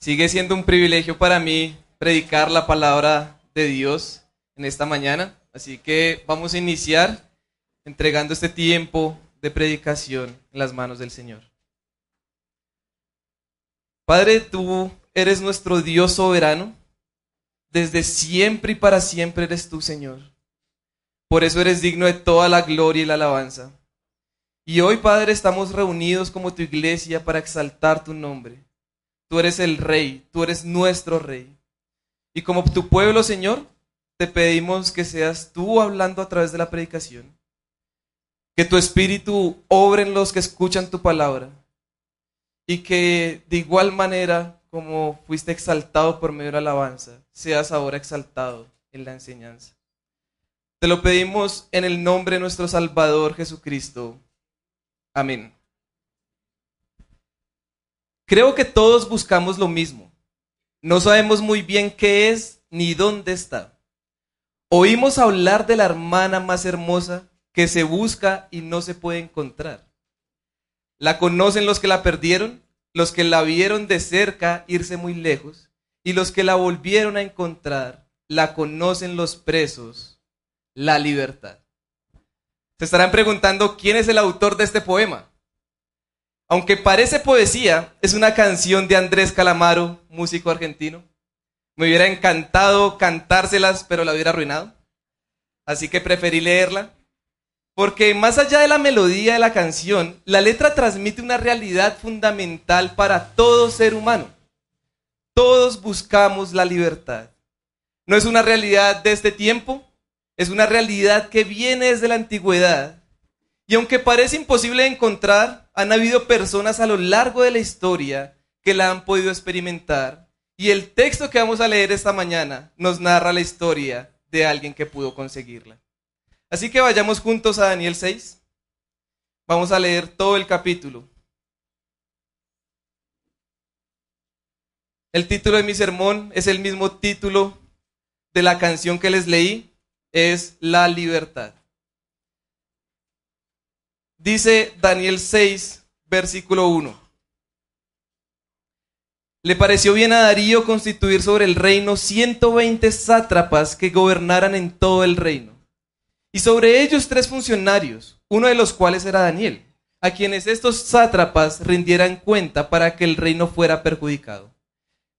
Sigue siendo un privilegio para mí predicar la palabra de Dios en esta mañana. Así que vamos a iniciar entregando este tiempo de predicación en las manos del Señor. Padre, tú eres nuestro Dios soberano. Desde siempre y para siempre eres tú, Señor. Por eso eres digno de toda la gloria y la alabanza. Y hoy, Padre, estamos reunidos como tu iglesia para exaltar tu nombre. Tú eres el Rey, tú eres nuestro Rey. Y como tu pueblo, Señor, te pedimos que seas tú hablando a través de la predicación. Que tu espíritu obre en los que escuchan tu palabra. Y que de igual manera como fuiste exaltado por medio de la alabanza, seas ahora exaltado en la enseñanza. Te lo pedimos en el nombre de nuestro Salvador Jesucristo. Amén. Creo que todos buscamos lo mismo. No sabemos muy bien qué es ni dónde está. Oímos hablar de la hermana más hermosa que se busca y no se puede encontrar. La conocen los que la perdieron, los que la vieron de cerca irse muy lejos, y los que la volvieron a encontrar, la conocen los presos, la libertad. Se estarán preguntando quién es el autor de este poema. Aunque parece poesía, es una canción de Andrés Calamaro, músico argentino. Me hubiera encantado cantárselas, pero la hubiera arruinado. Así que preferí leerla. Porque más allá de la melodía de la canción, la letra transmite una realidad fundamental para todo ser humano. Todos buscamos la libertad. No es una realidad de este tiempo, es una realidad que viene desde la antigüedad y aunque parece imposible encontrar, han habido personas a lo largo de la historia que la han podido experimentar. Y el texto que vamos a leer esta mañana nos narra la historia de alguien que pudo conseguirla. Así que vayamos juntos a Daniel 6. Vamos a leer todo el capítulo. El título de mi sermón es el mismo título de la canción que les leí, es La libertad. Dice Daniel 6, versículo 1. Le pareció bien a Darío constituir sobre el reino 120 sátrapas que gobernaran en todo el reino. Y sobre ellos tres funcionarios, uno de los cuales era Daniel, a quienes estos sátrapas rindieran cuenta para que el reino fuera perjudicado.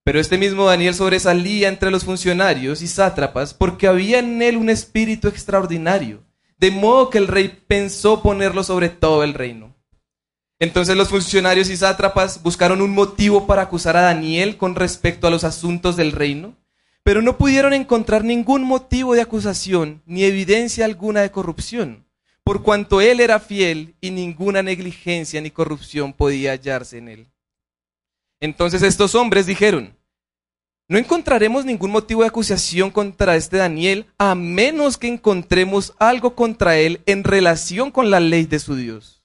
Pero este mismo Daniel sobresalía entre los funcionarios y sátrapas porque había en él un espíritu extraordinario de modo que el rey pensó ponerlo sobre todo el reino. Entonces los funcionarios y sátrapas buscaron un motivo para acusar a Daniel con respecto a los asuntos del reino, pero no pudieron encontrar ningún motivo de acusación ni evidencia alguna de corrupción, por cuanto él era fiel y ninguna negligencia ni corrupción podía hallarse en él. Entonces estos hombres dijeron, no encontraremos ningún motivo de acusación contra este Daniel a menos que encontremos algo contra él en relación con la ley de su Dios.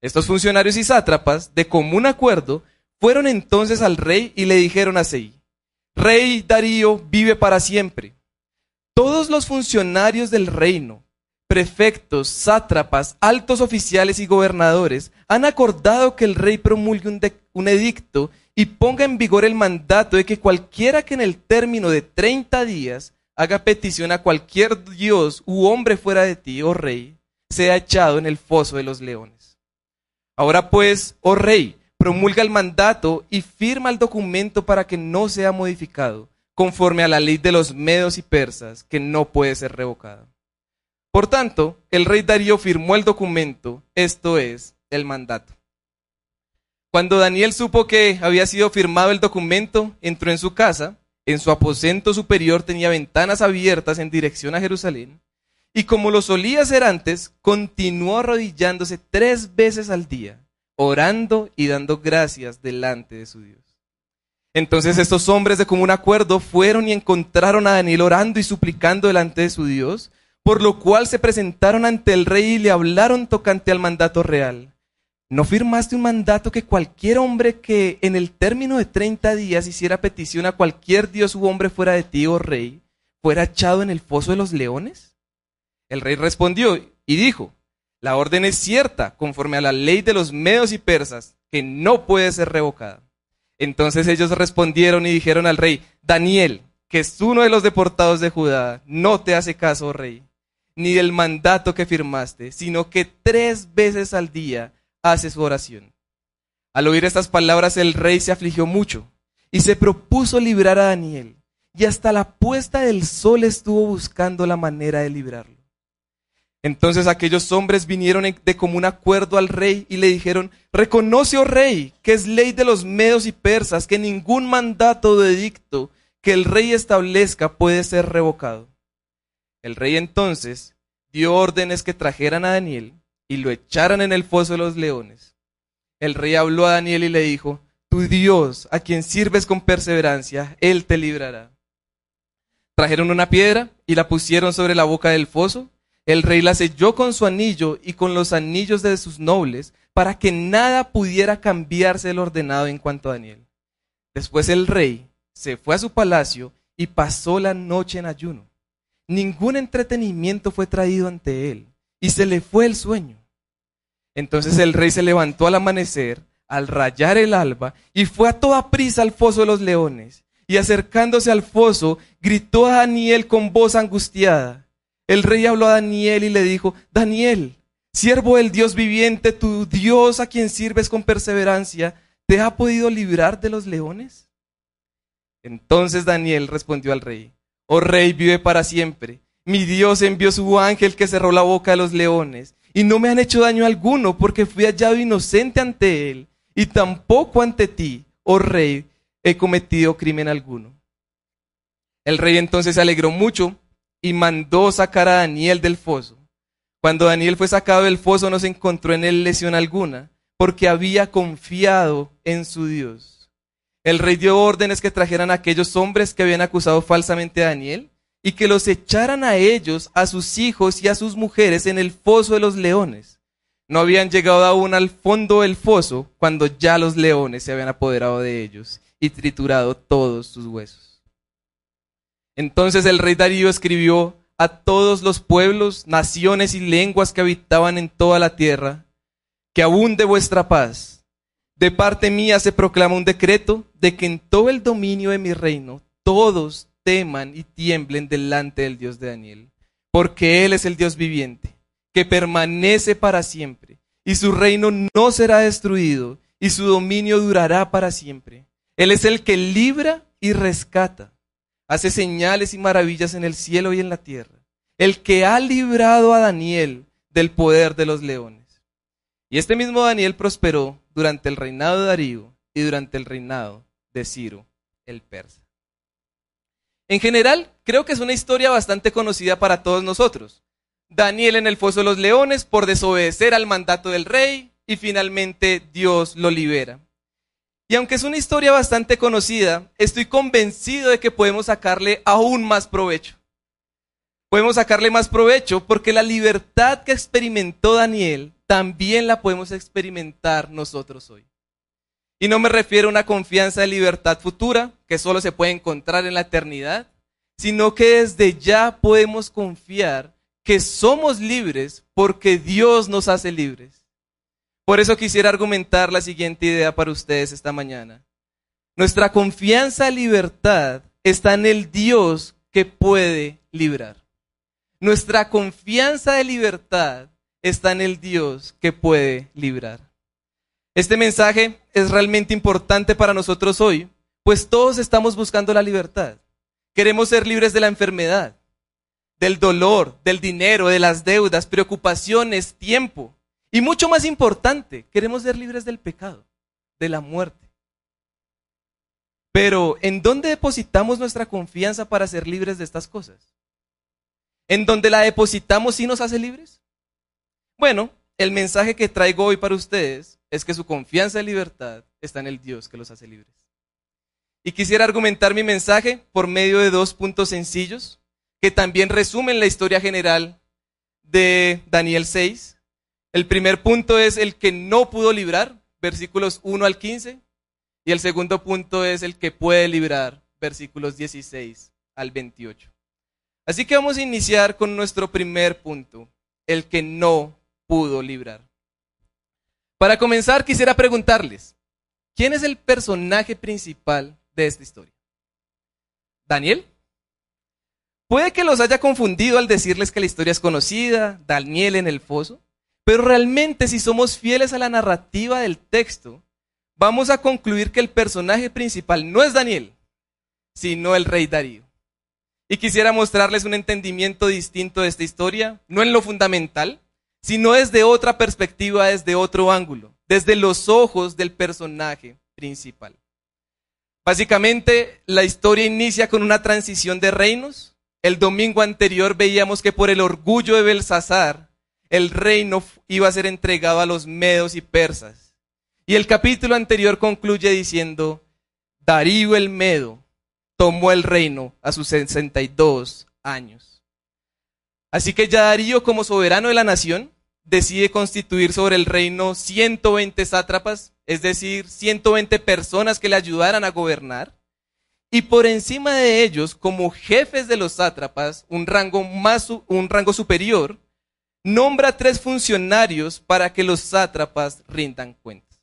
Estos funcionarios y sátrapas, de común acuerdo, fueron entonces al rey y le dijeron así, Rey Darío vive para siempre. Todos los funcionarios del reino, prefectos, sátrapas, altos oficiales y gobernadores han acordado que el rey promulgue un, un edicto y ponga en vigor el mandato de que cualquiera que en el término de 30 días haga petición a cualquier dios u hombre fuera de ti, oh rey, sea echado en el foso de los leones. Ahora pues, oh rey, promulga el mandato y firma el documento para que no sea modificado, conforme a la ley de los medos y persas, que no puede ser revocada. Por tanto, el rey Darío firmó el documento, esto es, el mandato. Cuando Daniel supo que había sido firmado el documento, entró en su casa, en su aposento superior tenía ventanas abiertas en dirección a Jerusalén, y como lo solía hacer antes, continuó arrodillándose tres veces al día, orando y dando gracias delante de su Dios. Entonces estos hombres de común acuerdo fueron y encontraron a Daniel orando y suplicando delante de su Dios, por lo cual se presentaron ante el rey y le hablaron tocante al mandato real ¿No firmaste un mandato que cualquier hombre que en el término de 30 días hiciera petición a cualquier dios u hombre fuera de ti, oh rey, fuera echado en el foso de los leones? El rey respondió y dijo, la orden es cierta, conforme a la ley de los medos y persas, que no puede ser revocada. Entonces ellos respondieron y dijeron al rey, Daniel, que es uno de los deportados de Judá, no te hace caso, oh rey, ni del mandato que firmaste, sino que tres veces al día hace su oración. Al oír estas palabras el rey se afligió mucho y se propuso librar a Daniel, y hasta la puesta del sol estuvo buscando la manera de librarlo. Entonces aquellos hombres vinieron de común acuerdo al rey y le dijeron, reconoce, oh rey, que es ley de los medos y persas, que ningún mandato de edicto que el rey establezca puede ser revocado. El rey entonces dio órdenes que trajeran a Daniel y lo echaran en el foso de los leones. El rey habló a Daniel y le dijo, tu Dios, a quien sirves con perseverancia, él te librará. Trajeron una piedra y la pusieron sobre la boca del foso el rey la selló con su anillo y con los anillos de sus nobles, para que nada pudiera cambiarse el ordenado en cuanto a Daniel. Después el rey se fue a su palacio y pasó la noche en ayuno. Ningún entretenimiento fue traído ante él, y se le fue el sueño. Entonces el rey se levantó al amanecer, al rayar el alba, y fue a toda prisa al foso de los leones. Y acercándose al foso, gritó a Daniel con voz angustiada el rey habló a Daniel y le dijo, Daniel, siervo del Dios viviente, tu Dios a quien sirves con perseverancia, ¿te ha podido librar de los leones? Entonces Daniel respondió al rey, oh rey, vive para siempre. Mi Dios envió su ángel que cerró la boca de los leones, y no me han hecho daño alguno, porque fui hallado inocente ante él, y tampoco ante ti, oh rey, he cometido crimen alguno. El rey entonces se alegró mucho y mandó sacar a Daniel del foso. Cuando Daniel fue sacado del foso no se encontró en él lesión alguna, porque había confiado en su Dios. El rey dio órdenes que trajeran a aquellos hombres que habían acusado falsamente a Daniel y que los echaran a ellos, a sus hijos y a sus mujeres en el foso de los leones. No habían llegado aún al fondo del foso cuando ya los leones se habían apoderado de ellos y triturado todos sus huesos. Entonces el rey Darío escribió a todos los pueblos, naciones y lenguas que habitaban en toda la tierra, que abunde vuestra paz. De parte mía se proclama un decreto de que en todo el dominio de mi reino todos teman y tiemblen delante del Dios de Daniel, porque Él es el Dios viviente, que permanece para siempre, y su reino no será destruido, y su dominio durará para siempre. Él es el que libra y rescata hace señales y maravillas en el cielo y en la tierra, el que ha librado a Daniel del poder de los leones. Y este mismo Daniel prosperó durante el reinado de Darío y durante el reinado de Ciro el persa. En general, creo que es una historia bastante conocida para todos nosotros. Daniel en el foso de los leones por desobedecer al mandato del rey y finalmente Dios lo libera. Y aunque es una historia bastante conocida, estoy convencido de que podemos sacarle aún más provecho. Podemos sacarle más provecho porque la libertad que experimentó Daniel también la podemos experimentar nosotros hoy. Y no me refiero a una confianza de libertad futura que solo se puede encontrar en la eternidad, sino que desde ya podemos confiar que somos libres porque Dios nos hace libres. Por eso quisiera argumentar la siguiente idea para ustedes esta mañana. Nuestra confianza y libertad está en el Dios que puede librar. Nuestra confianza de libertad está en el Dios que puede librar. Este mensaje es realmente importante para nosotros hoy, pues todos estamos buscando la libertad. Queremos ser libres de la enfermedad, del dolor, del dinero, de las deudas, preocupaciones, tiempo. Y mucho más importante, queremos ser libres del pecado, de la muerte. Pero, ¿en dónde depositamos nuestra confianza para ser libres de estas cosas? ¿En dónde la depositamos y nos hace libres? Bueno, el mensaje que traigo hoy para ustedes es que su confianza y libertad está en el Dios que los hace libres. Y quisiera argumentar mi mensaje por medio de dos puntos sencillos que también resumen la historia general de Daniel 6 el primer punto es el que no pudo librar, versículos 1 al 15. Y el segundo punto es el que puede librar, versículos 16 al 28. Así que vamos a iniciar con nuestro primer punto, el que no pudo librar. Para comenzar, quisiera preguntarles, ¿quién es el personaje principal de esta historia? ¿Daniel? Puede que los haya confundido al decirles que la historia es conocida, Daniel en el foso, pero realmente si somos fieles a la narrativa del texto, vamos a concluir que el personaje principal no es Daniel, sino el rey Darío. Y quisiera mostrarles un entendimiento distinto de esta historia, no en lo fundamental, sino desde otra perspectiva, desde otro ángulo, desde los ojos del personaje principal. Básicamente, la historia inicia con una transición de reinos, el domingo anterior veíamos que por el orgullo de Belsasar, el reino iba a ser entregado a los medos y persas. Y el capítulo anterior concluye diciendo, Darío el Medo tomó el reino a sus 62 años. Así que ya Darío como soberano de la nación decide constituir sobre el reino 120 sátrapas, es decir, 120 personas que le ayudaran a gobernar. Y por encima de ellos, como jefes de los sátrapas, un rango, más, un rango superior, nombra tres funcionarios para que los sátrapas rindan cuentas.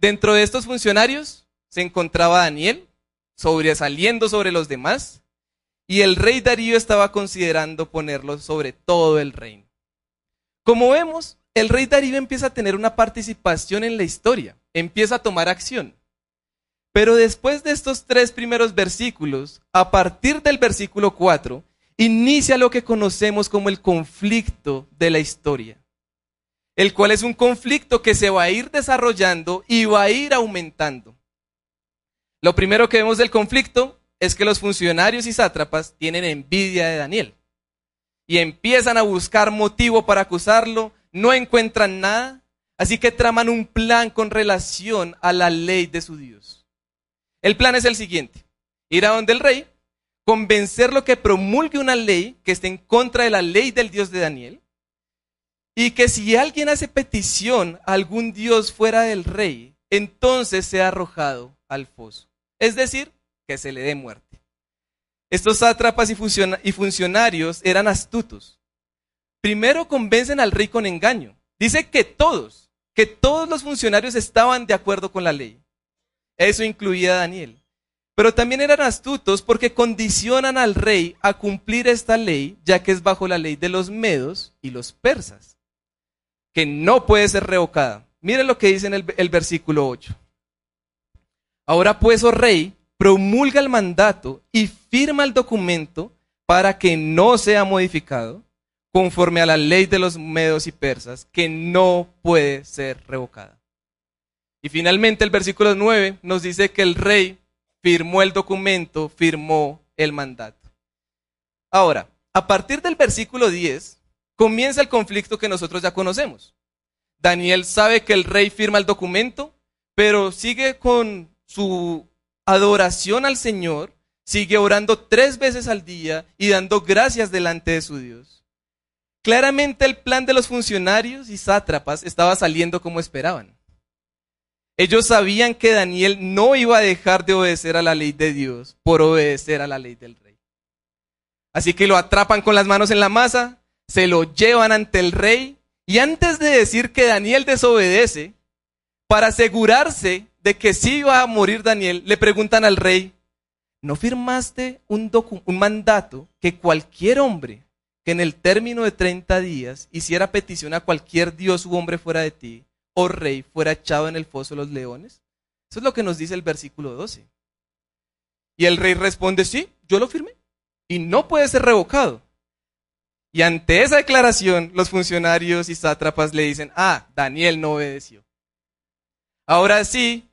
dentro de estos funcionarios se encontraba Daniel, sobresaliendo sobre los demás, y el rey Darío estaba considerando ponerlo sobre todo el reino. Como vemos, el rey Darío empieza a tener una participación en la historia, empieza a tomar acción. Pero después de estos tres primeros versículos, a partir del versículo 4, inicia lo que conocemos como el conflicto de la historia, el cual es un conflicto que se va a ir desarrollando y va a ir aumentando. Lo primero que vemos del conflicto es que los funcionarios y sátrapas tienen envidia de Daniel y empiezan a buscar motivo para acusarlo, no encuentran nada, así que traman un plan con relación a la ley de su Dios. El plan es el siguiente, ir a donde el rey, convencerlo que promulgue una ley que esté en contra de la ley del Dios de Daniel, y que si alguien hace petición a algún Dios fuera del rey, entonces sea arrojado al foso. Es decir, que se le dé muerte. Estos sátrapas y, funcionarios eran astutos. Primero convencen al rey con engaño. Dice que todos, que todos los funcionarios estaban de acuerdo con la ley. Eso incluía a Daniel. Pero también eran astutos porque condicionan al rey a cumplir esta ley, ya que es bajo la ley de los medos y los persas, que no puede ser revocada. Miren lo que dice en el, el versículo 8. Ahora pues, oh rey, promulga el mandato y firma el documento para que no sea modificado conforme a la ley de los medos y persas, que no puede ser revocada. Y finalmente el versículo 9 nos dice que el rey firmó el documento, firmó el mandato. Ahora, a partir del versículo 10 comienza el conflicto que nosotros ya conocemos. Daniel sabe que el rey firma el documento, pero sigue con su adoración al Señor, sigue orando tres veces al día y dando gracias delante de su Dios. Claramente el plan de los funcionarios y sátrapas estaba saliendo como esperaban. Ellos sabían que Daniel no iba a dejar de obedecer a la ley de Dios por obedecer a la ley del rey. Así que lo atrapan con las manos en la masa, se lo llevan ante el rey y antes de decir que Daniel desobedece, para asegurarse de que sí iba a morir Daniel, le preguntan al rey, ¿no firmaste un, mandato que cualquier hombre que en el término de 30 días hiciera petición a cualquier dios u hombre fuera de ti, o rey fuera echado en el foso de los leones? Eso es lo que nos dice el versículo 12. Y el rey responde, sí, yo lo firmé y no puede ser revocado. Y ante esa declaración, los funcionarios y sátrapas le dicen, ah, Daniel no obedeció. Ahora sí,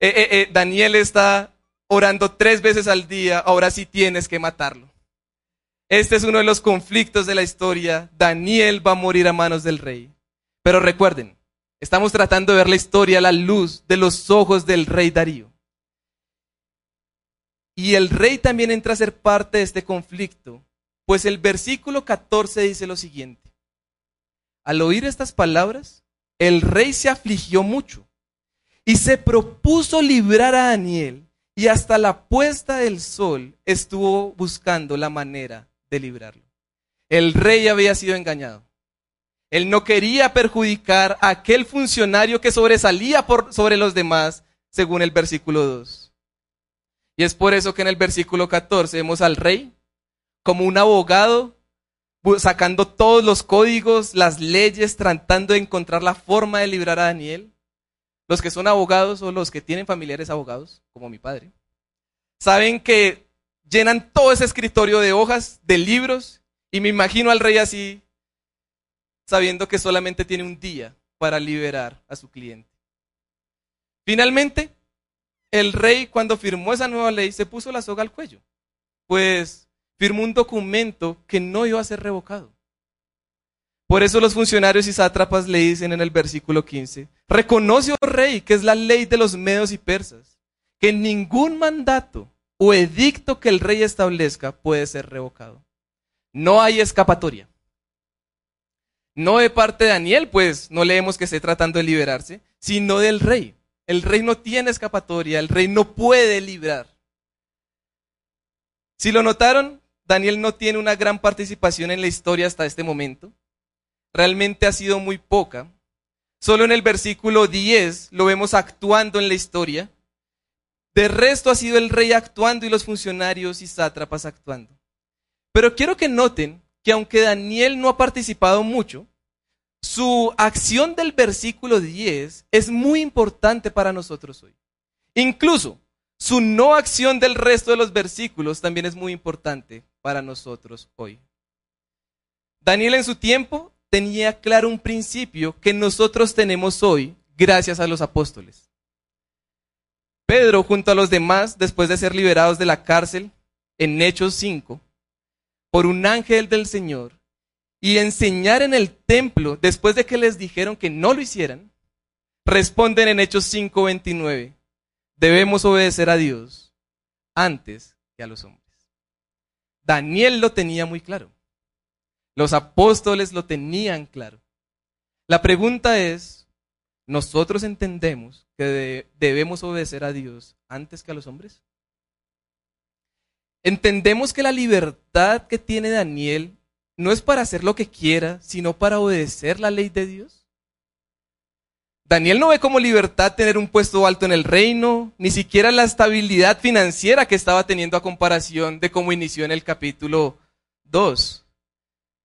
eh, eh, eh, Daniel está orando tres veces al día, ahora sí tienes que matarlo. Este es uno de los conflictos de la historia. Daniel va a morir a manos del rey. Pero recuerden, Estamos tratando de ver la historia a la luz de los ojos del rey Darío. Y el rey también entra a ser parte de este conflicto, pues el versículo 14 dice lo siguiente. Al oír estas palabras, el rey se afligió mucho y se propuso librar a Daniel y hasta la puesta del sol estuvo buscando la manera de librarlo. El rey había sido engañado. Él no quería perjudicar a aquel funcionario que sobresalía por, sobre los demás, según el versículo 2. Y es por eso que en el versículo 14 vemos al rey como un abogado sacando todos los códigos, las leyes, tratando de encontrar la forma de librar a Daniel. Los que son abogados o los que tienen familiares abogados, como mi padre, saben que llenan todo ese escritorio de hojas, de libros, y me imagino al rey así, sabiendo que solamente tiene un día para liberar a su cliente. Finalmente, el rey cuando firmó esa nueva ley se puso la soga al cuello, pues firmó un documento que no iba a ser revocado. Por eso los funcionarios y sátrapas le dicen en el versículo 15, reconoce, oh rey, que es la ley de los medos y persas, que ningún mandato o edicto que el rey establezca puede ser revocado. No hay escapatoria. No de parte de Daniel, pues no leemos que esté tratando de liberarse, sino del rey. El rey no tiene escapatoria, el rey no puede librar. Si lo notaron, Daniel no tiene una gran participación en la historia hasta este momento. Realmente ha sido muy poca. Solo en el versículo 10 lo vemos actuando en la historia. De resto ha sido el rey actuando y los funcionarios y sátrapas actuando. Pero quiero que noten que aunque Daniel no ha participado mucho, su acción del versículo 10 es muy importante para nosotros hoy. Incluso su no acción del resto de los versículos también es muy importante para nosotros hoy. Daniel en su tiempo tenía claro un principio que nosotros tenemos hoy gracias a los apóstoles. Pedro junto a los demás, después de ser liberados de la cárcel en Hechos 5, por un ángel del Señor, y enseñar en el templo después de que les dijeron que no lo hicieran, responden en Hechos 5:29, debemos obedecer a Dios antes que a los hombres. Daniel lo tenía muy claro. Los apóstoles lo tenían claro. La pregunta es, ¿nosotros entendemos que debemos obedecer a Dios antes que a los hombres? ¿Entendemos que la libertad que tiene Daniel no es para hacer lo que quiera, sino para obedecer la ley de Dios? Daniel no ve como libertad tener un puesto alto en el reino, ni siquiera la estabilidad financiera que estaba teniendo a comparación de cómo inició en el capítulo 2,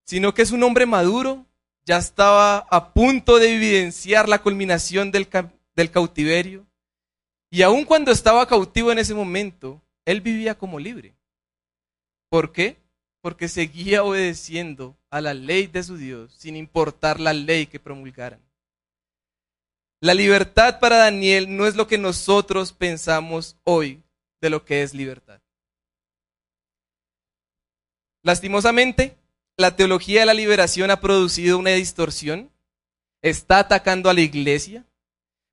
sino que es un hombre maduro, ya estaba a punto de evidenciar la culminación del, cautiverio, y aun cuando estaba cautivo en ese momento, él vivía como libre. ¿Por qué? porque seguía obedeciendo a la ley de su Dios sin importar la ley que promulgaran. La libertad para Daniel no es lo que nosotros pensamos hoy de lo que es libertad. Lastimosamente, la teología de la liberación ha producido una distorsión, está atacando a la iglesia,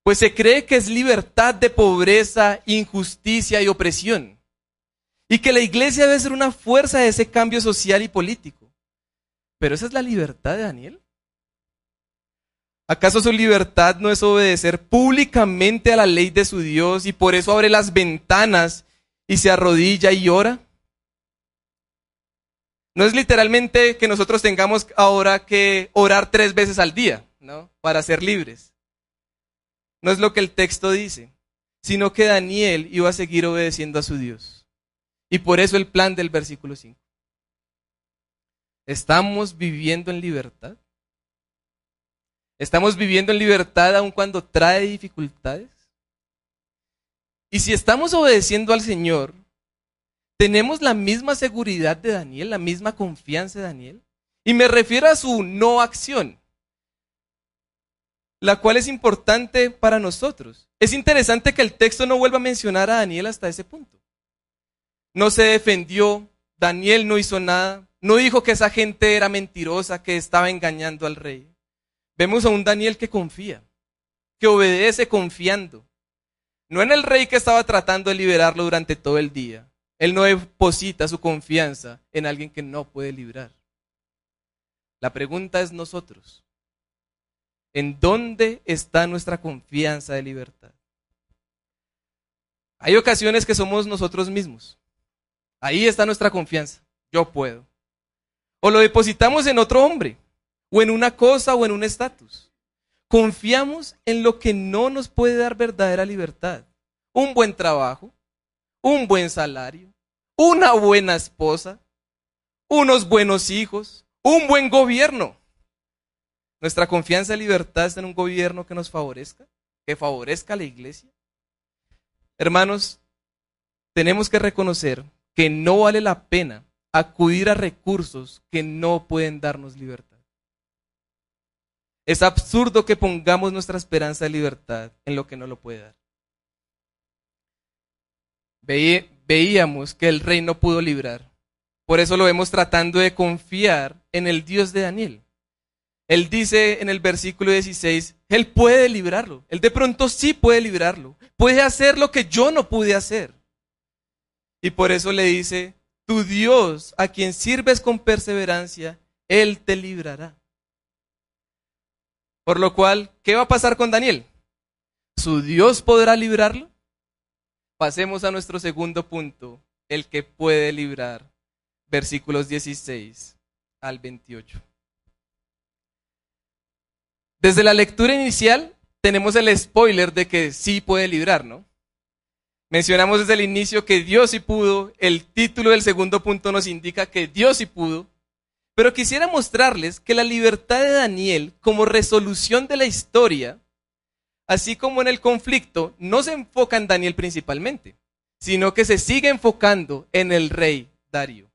pues se cree que es libertad de pobreza, injusticia y opresión y que la iglesia debe ser una fuerza de ese cambio social y político. Pero esa es la libertad de Daniel. ¿Acaso su libertad no es obedecer públicamente a la ley de su Dios y por eso abre las ventanas y se arrodilla y ora? No es literalmente que nosotros tengamos ahora que orar tres veces al día, ¿no? Para ser libres. No es lo que el texto dice, sino que Daniel iba a seguir obedeciendo a su Dios. Y por eso el plan del versículo 5. ¿Estamos viviendo en libertad? ¿Estamos viviendo en libertad aun cuando trae dificultades? Y si estamos obedeciendo al Señor, ¿tenemos la misma seguridad de Daniel, la misma confianza de Daniel? Y me refiero a su no acción, la cual es importante para nosotros. Es interesante que el texto no vuelva a mencionar a Daniel hasta ese punto no se defendió, Daniel no hizo nada, no dijo que esa gente era mentirosa, que estaba engañando al rey. Vemos a un Daniel que confía, que obedece confiando. No en el rey que estaba tratando de liberarlo durante todo el día. Él no deposita su confianza en alguien que no puede librar. La pregunta es nosotros. ¿En dónde está nuestra confianza de libertad? Hay ocasiones que somos nosotros mismos. Ahí está nuestra confianza. Yo puedo. O lo depositamos en otro hombre o en una cosa o en un estatus. Confiamos en lo que no nos puede dar verdadera libertad. Un buen trabajo, un buen salario, una buena esposa, unos buenos hijos, un buen gobierno. Nuestra confianza y libertad está en un gobierno que nos favorezca, que favorezca a la iglesia. Hermanos, tenemos que reconocer que no vale la pena acudir a recursos que no pueden darnos libertad. Es absurdo que pongamos nuestra esperanza de libertad en lo que no lo puede dar. Veíamos que el rey no pudo librar. Por eso lo vemos tratando de confiar en el Dios de Daniel. Él dice en el versículo 16, Él puede librarlo. Él de pronto sí puede librarlo. Puede hacer lo que yo no pude hacer. Y por eso le dice, tu Dios, a quien sirves con perseverancia, Él te librará. Por lo cual, ¿qué va a pasar con Daniel? ¿Su Dios podrá librarlo? Pasemos a nuestro segundo punto, el que puede librar. Versículos 16 al 28. Desde la lectura inicial tenemos el spoiler de que sí puede librar, ¿no? Mencionamos desde el inicio que Dios sí pudo, el título del segundo punto nos indica que Dios sí pudo, pero quisiera mostrarles que la libertad de Daniel como resolución de la historia, así como en el conflicto, no se enfoca en Daniel principalmente, sino que se sigue enfocando en el rey Darío.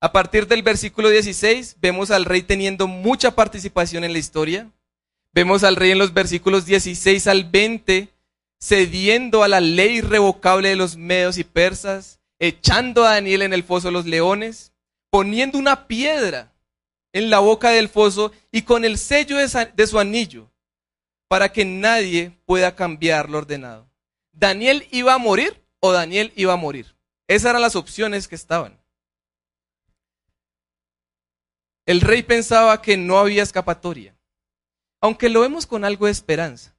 A partir del versículo 16 vemos al rey teniendo mucha participación en la historia. Vemos al rey en los versículos 16 al 20 cediendo a la ley irrevocable de los medos y persas, echando a Daniel en el foso de los leones, poniendo una piedra en la boca del foso y con el sello de su anillo, para que nadie pueda cambiar lo ordenado. ¿Daniel iba a morir o Daniel iba a morir? Esas eran las opciones que estaban. El rey pensaba que no había escapatoria, aunque lo vemos con algo de esperanza.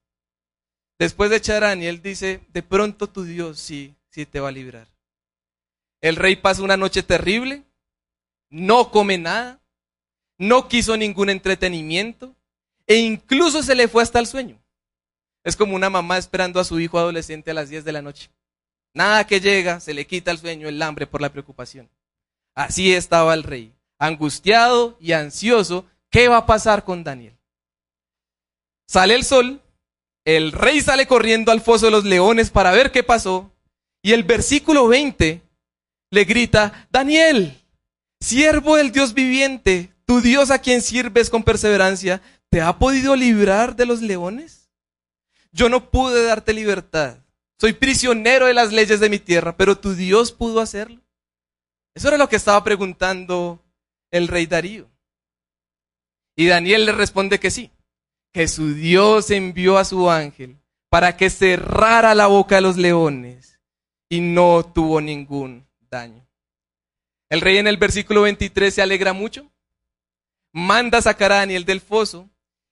Después de echar a Daniel, dice, de pronto tu Dios sí, sí te va a librar. El rey pasa una noche terrible, no come nada, no quiso ningún entretenimiento e incluso se le fue hasta el sueño. Es como una mamá esperando a su hijo adolescente a las 10 de la noche. Nada que llega, se le quita el sueño, el hambre por la preocupación. Así estaba el rey, angustiado y ansioso. ¿Qué va a pasar con Daniel? Sale el sol el rey sale corriendo al foso de los leones para ver qué pasó. Y el versículo 20 le grita, Daniel, siervo del Dios viviente, tu Dios a quien sirves con perseverancia, ¿te ha podido librar de los leones? Yo no pude darte libertad. Soy prisionero de las leyes de mi tierra, pero tu Dios pudo hacerlo. Eso era lo que estaba preguntando el rey Darío. Y Daniel le responde que sí que su Dios envió a su ángel para que cerrara la boca de los leones y no tuvo ningún daño. El rey en el versículo 23 se alegra mucho, manda sacar a Daniel del foso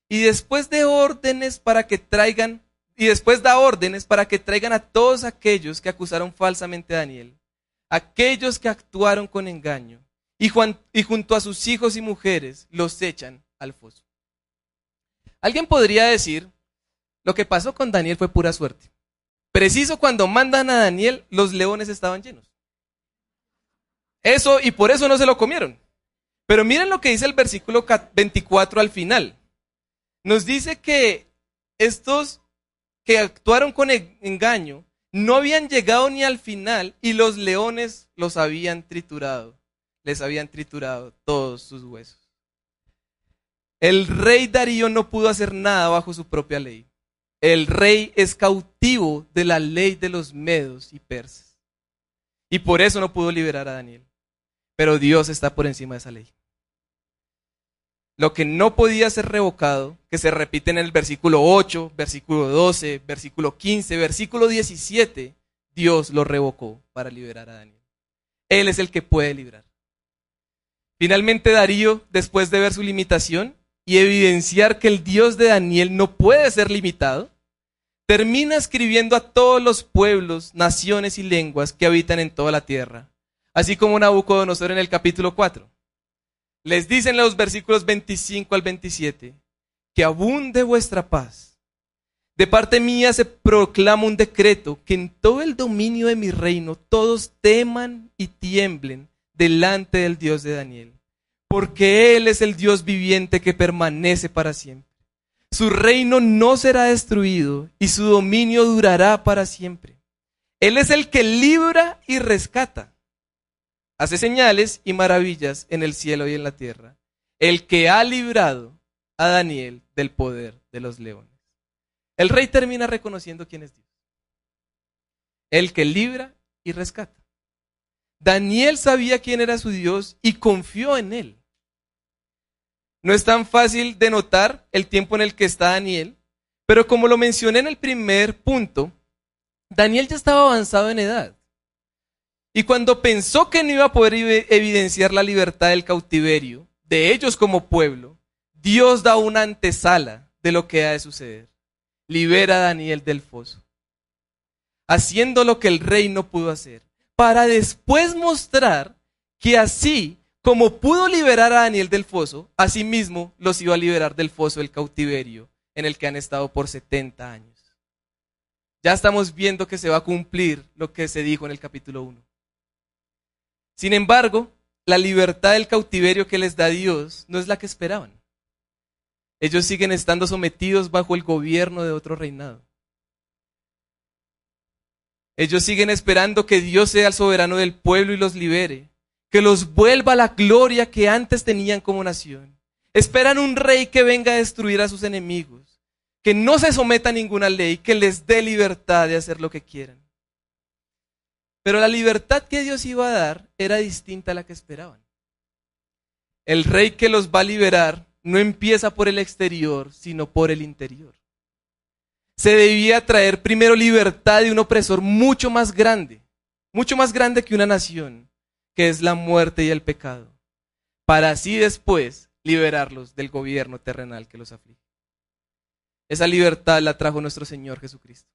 y después de órdenes para que traigan y después da órdenes para que traigan a todos aquellos que acusaron falsamente a Daniel, aquellos que actuaron con engaño y, y junto a sus hijos y mujeres los echan al foso. Alguien podría decir, lo que pasó con Daniel fue pura suerte. Preciso cuando mandan a Daniel, los leones estaban llenos. Eso, y por eso no se lo comieron. Pero miren lo que dice el versículo 24 al final. Nos dice que estos que actuaron con engaño no habían llegado ni al final y los leones los habían triturado. Les habían triturado todos sus huesos. El rey Darío no pudo hacer nada bajo su propia ley. El rey es cautivo de la ley de los medos y persas. Y por eso no pudo liberar a Daniel. Pero Dios está por encima de esa ley. Lo que no podía ser revocado, que se repite en el versículo 8, versículo 12, versículo 15, versículo 17, Dios lo revocó para liberar a Daniel. Él es el que puede librar. Finalmente Darío, después de ver su limitación, y evidenciar que el Dios de Daniel no puede ser limitado, termina escribiendo a todos los pueblos, naciones y lenguas que habitan en toda la tierra, así como Nabucodonosor en el capítulo 4. Les dicen los versículos 25 al 27, que abunde vuestra paz. De parte mía se proclama un decreto que en todo el dominio de mi reino todos teman y tiemblen delante del Dios de Daniel, porque Él es el Dios viviente que permanece para siempre. Su reino no será destruido y su dominio durará para siempre. Él es el que libra y rescata. Hace señales y maravillas en el cielo y en la tierra. El que ha librado a Daniel del poder de los leones. El rey termina reconociendo quién es Dios. El que libra y rescata. Daniel sabía quién era su Dios y confió en él. No es tan fácil de notar el tiempo en el que está Daniel, pero como lo mencioné en el primer punto, Daniel ya estaba avanzado en edad. Y cuando pensó que no iba a poder evidenciar la libertad del cautiverio, de ellos como pueblo, Dios da una antesala de lo que ha de suceder. Libera a Daniel del foso, haciendo lo que el rey no pudo hacer, para después mostrar que así como pudo liberar a Daniel del foso, asimismo los iba a liberar del foso del cautiverio en el que han estado por 70 años. Ya estamos viendo que se va a cumplir lo que se dijo en el capítulo 1. Sin embargo, la libertad del cautiverio que les da Dios no es la que esperaban. Ellos siguen estando sometidos bajo el gobierno de otro reinado. Ellos siguen esperando que Dios sea el soberano del pueblo y los libere, que los vuelva a la gloria que antes tenían como nación. Esperan un rey que venga a destruir a sus enemigos, que no se someta a ninguna ley, que les dé libertad de hacer lo que quieran. Pero la libertad que Dios iba a dar era distinta a la que esperaban. El rey que los va a liberar no empieza por el exterior, sino por el interior. Se debía traer primero libertad de un opresor mucho más grande, mucho más grande que una nación, que es la muerte y el pecado, para así después liberarlos del gobierno terrenal que los aflige. Esa libertad la trajo nuestro Señor Jesucristo.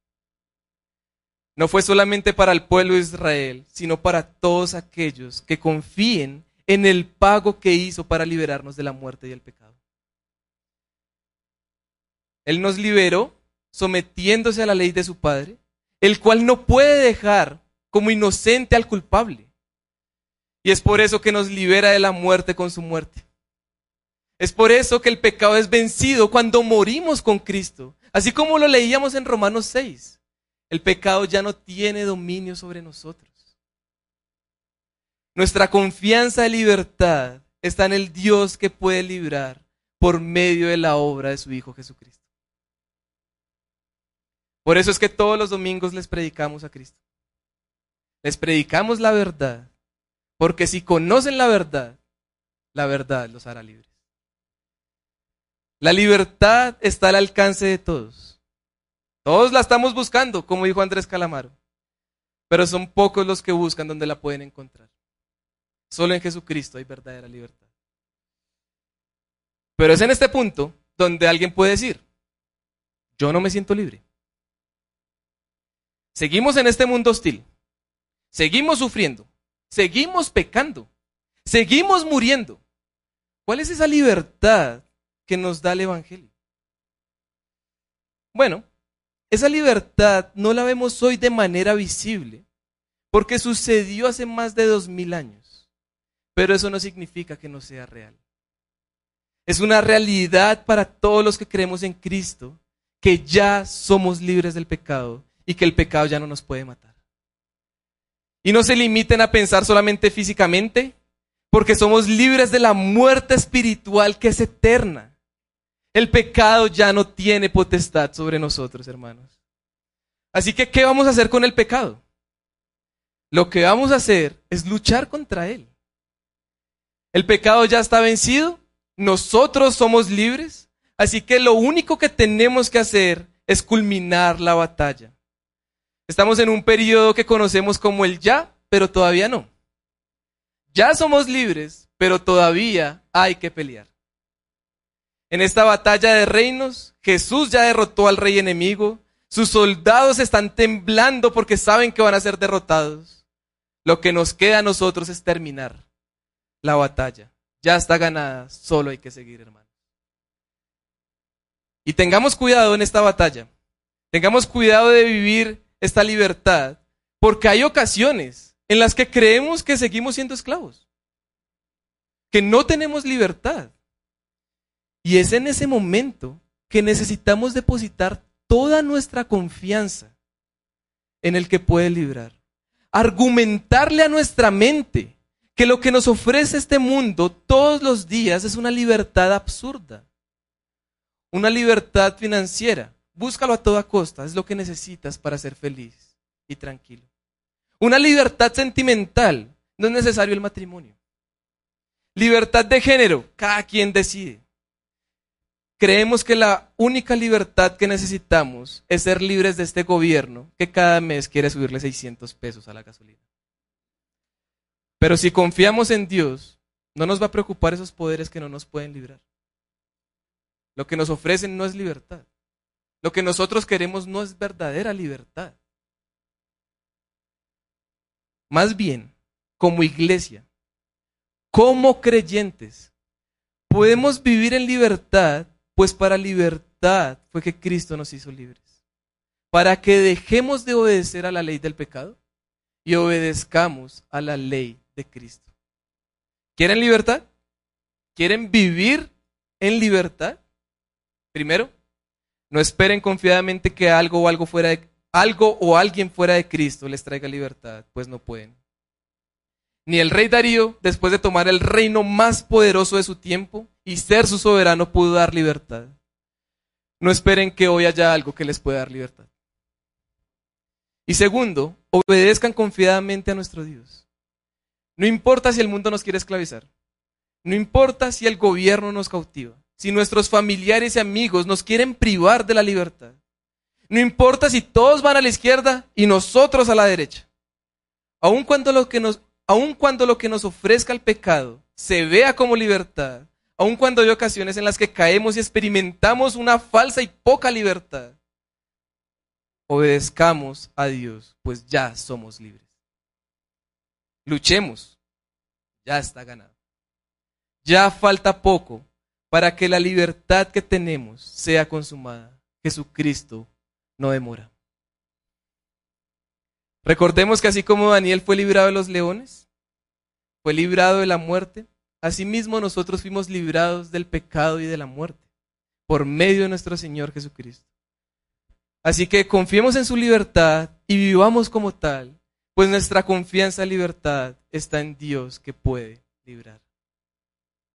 No fue solamente para el pueblo de Israel, sino para todos aquellos que confíen en el pago que hizo para liberarnos de la muerte y el pecado. Él nos liberó sometiéndose a la ley de su Padre, el cual no puede dejar como inocente al culpable. Y es por eso que nos libera de la muerte con su muerte. Es por eso que el pecado es vencido cuando morimos con Cristo. Así como lo leíamos en Romanos 6. El pecado ya no tiene dominio sobre nosotros. Nuestra confianza de libertad está en el Dios que puede librar por medio de la obra de su Hijo Jesucristo. Por eso es que todos los domingos les predicamos a Cristo. Les predicamos la verdad porque si conocen la verdad, la verdad los hará libres. La libertad está al alcance de todos. Todos la estamos buscando, como dijo Andrés Calamaro. Pero son pocos los que buscan donde la pueden encontrar. Solo en Jesucristo hay verdadera libertad. Pero es en este punto donde alguien puede decir, yo no me siento libre. Seguimos en este mundo hostil. Seguimos sufriendo seguimos pecando, seguimos muriendo. ¿Cuál es esa libertad que nos da el Evangelio? Bueno, esa libertad no la vemos hoy de manera visible, porque sucedió hace más de dos mil años, pero eso no significa que no sea real. Es una realidad para todos los que creemos en Cristo, que ya somos libres del pecado y que el pecado ya no nos puede matar. Y no se limiten a pensar solamente físicamente, porque somos libres de la muerte espiritual que es eterna. El pecado ya no tiene potestad sobre nosotros, hermanos. Así que, ¿qué vamos a hacer con el pecado? Lo que vamos a hacer es luchar contra él. El pecado ya está vencido, nosotros somos libres, así que lo único que tenemos que hacer es culminar la batalla. Estamos en un periodo que conocemos como el ya, pero todavía no. Ya somos libres, pero todavía hay que pelear. En esta batalla de reinos, Jesús ya derrotó al rey enemigo. Sus soldados están temblando porque saben que van a ser derrotados. Lo que nos queda a nosotros es terminar la batalla. ya está ganada, solo hay que seguir, hermano. Y tengamos cuidado en esta batalla. Tengamos cuidado de vivir esta libertad, porque hay ocasiones en las que creemos que seguimos siendo esclavos, que no tenemos libertad. Y es en ese momento que necesitamos depositar toda nuestra confianza en el que puede librar. Argumentarle a nuestra mente que lo que nos ofrece este mundo todos los días es una libertad absurda, una libertad financiera. Búscalo a toda costa, es lo que necesitas para ser feliz y tranquilo. Una libertad sentimental, no es necesario el matrimonio. Libertad de género, cada quien decide. Creemos que la única libertad que necesitamos es ser libres de este gobierno que cada mes quiere subirle 600 pesos a la gasolina. Pero si confiamos en Dios, no nos va a preocupar esos poderes que no nos pueden librar. Lo que nos ofrecen no es libertad. Lo que nosotros queremos no es verdadera libertad. Más bien, como iglesia, como creyentes, podemos vivir en libertad pues para libertad fue que Cristo nos hizo libres. Para que dejemos de obedecer a la ley del pecado y obedezcamos a la ley de Cristo. ¿Quieren libertad? ¿Quieren vivir en libertad? Primero, no esperen confiadamente que algo o algo fuera de, algo o alguien fuera de Cristo les traiga libertad, pues no pueden. Ni el rey Darío, después de tomar el reino más poderoso de su tiempo y ser su soberano, pudo dar libertad. No esperen que hoy haya algo que les pueda dar libertad. Y segundo, obedezcan confiadamente a nuestro Dios. No importa si el mundo nos quiere esclavizar. No importa si el gobierno nos cautiva. Si nuestros familiares y amigos nos quieren privar de la libertad. No importa si todos van a la izquierda y nosotros a la derecha. Aun cuando lo que nos, aun cuando lo que nos ofrezca el pecado se vea como libertad, aun cuando hay ocasiones en las que caemos y experimentamos una falsa y poca libertad, obedezcamos a Dios, pues ya somos libres. Luchemos, ya está ganado. Ya falta poco para que la libertad que tenemos sea consumada. Jesucristo no demora. Recordemos que así como Daniel fue librado de los leones, fue librado de la muerte, asimismo nosotros fuimos librados del pecado y de la muerte por medio de nuestro Señor Jesucristo. Así que confiemos en su libertad y vivamos como tal, pues nuestra confianza y libertad está en Dios que puede librar.